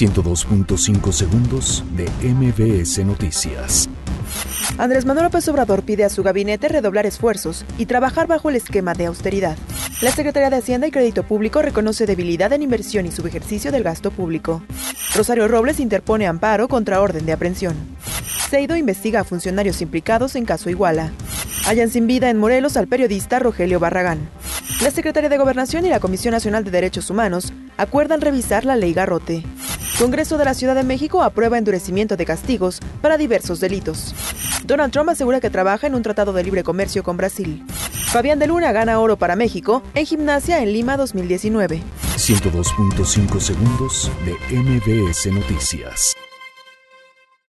102.5 segundos de MBS Noticias. Andrés Manuel López Obrador pide a su gabinete redoblar esfuerzos y trabajar bajo el esquema de austeridad. La Secretaría de Hacienda y Crédito Público reconoce debilidad en inversión y subejercicio del gasto público. Rosario Robles interpone amparo contra orden de aprehensión. Seido investiga a funcionarios implicados en caso Iguala. Hallan sin vida en Morelos al periodista Rogelio Barragán. La Secretaría de Gobernación y la Comisión Nacional de Derechos Humanos acuerdan revisar la ley Garrote. Congreso de la Ciudad de México aprueba endurecimiento de castigos para diversos delitos. Donald Trump asegura que trabaja en un tratado de libre comercio con Brasil. Fabián de Luna gana oro para México en gimnasia en Lima 2019. 102.5 segundos de MBS Noticias.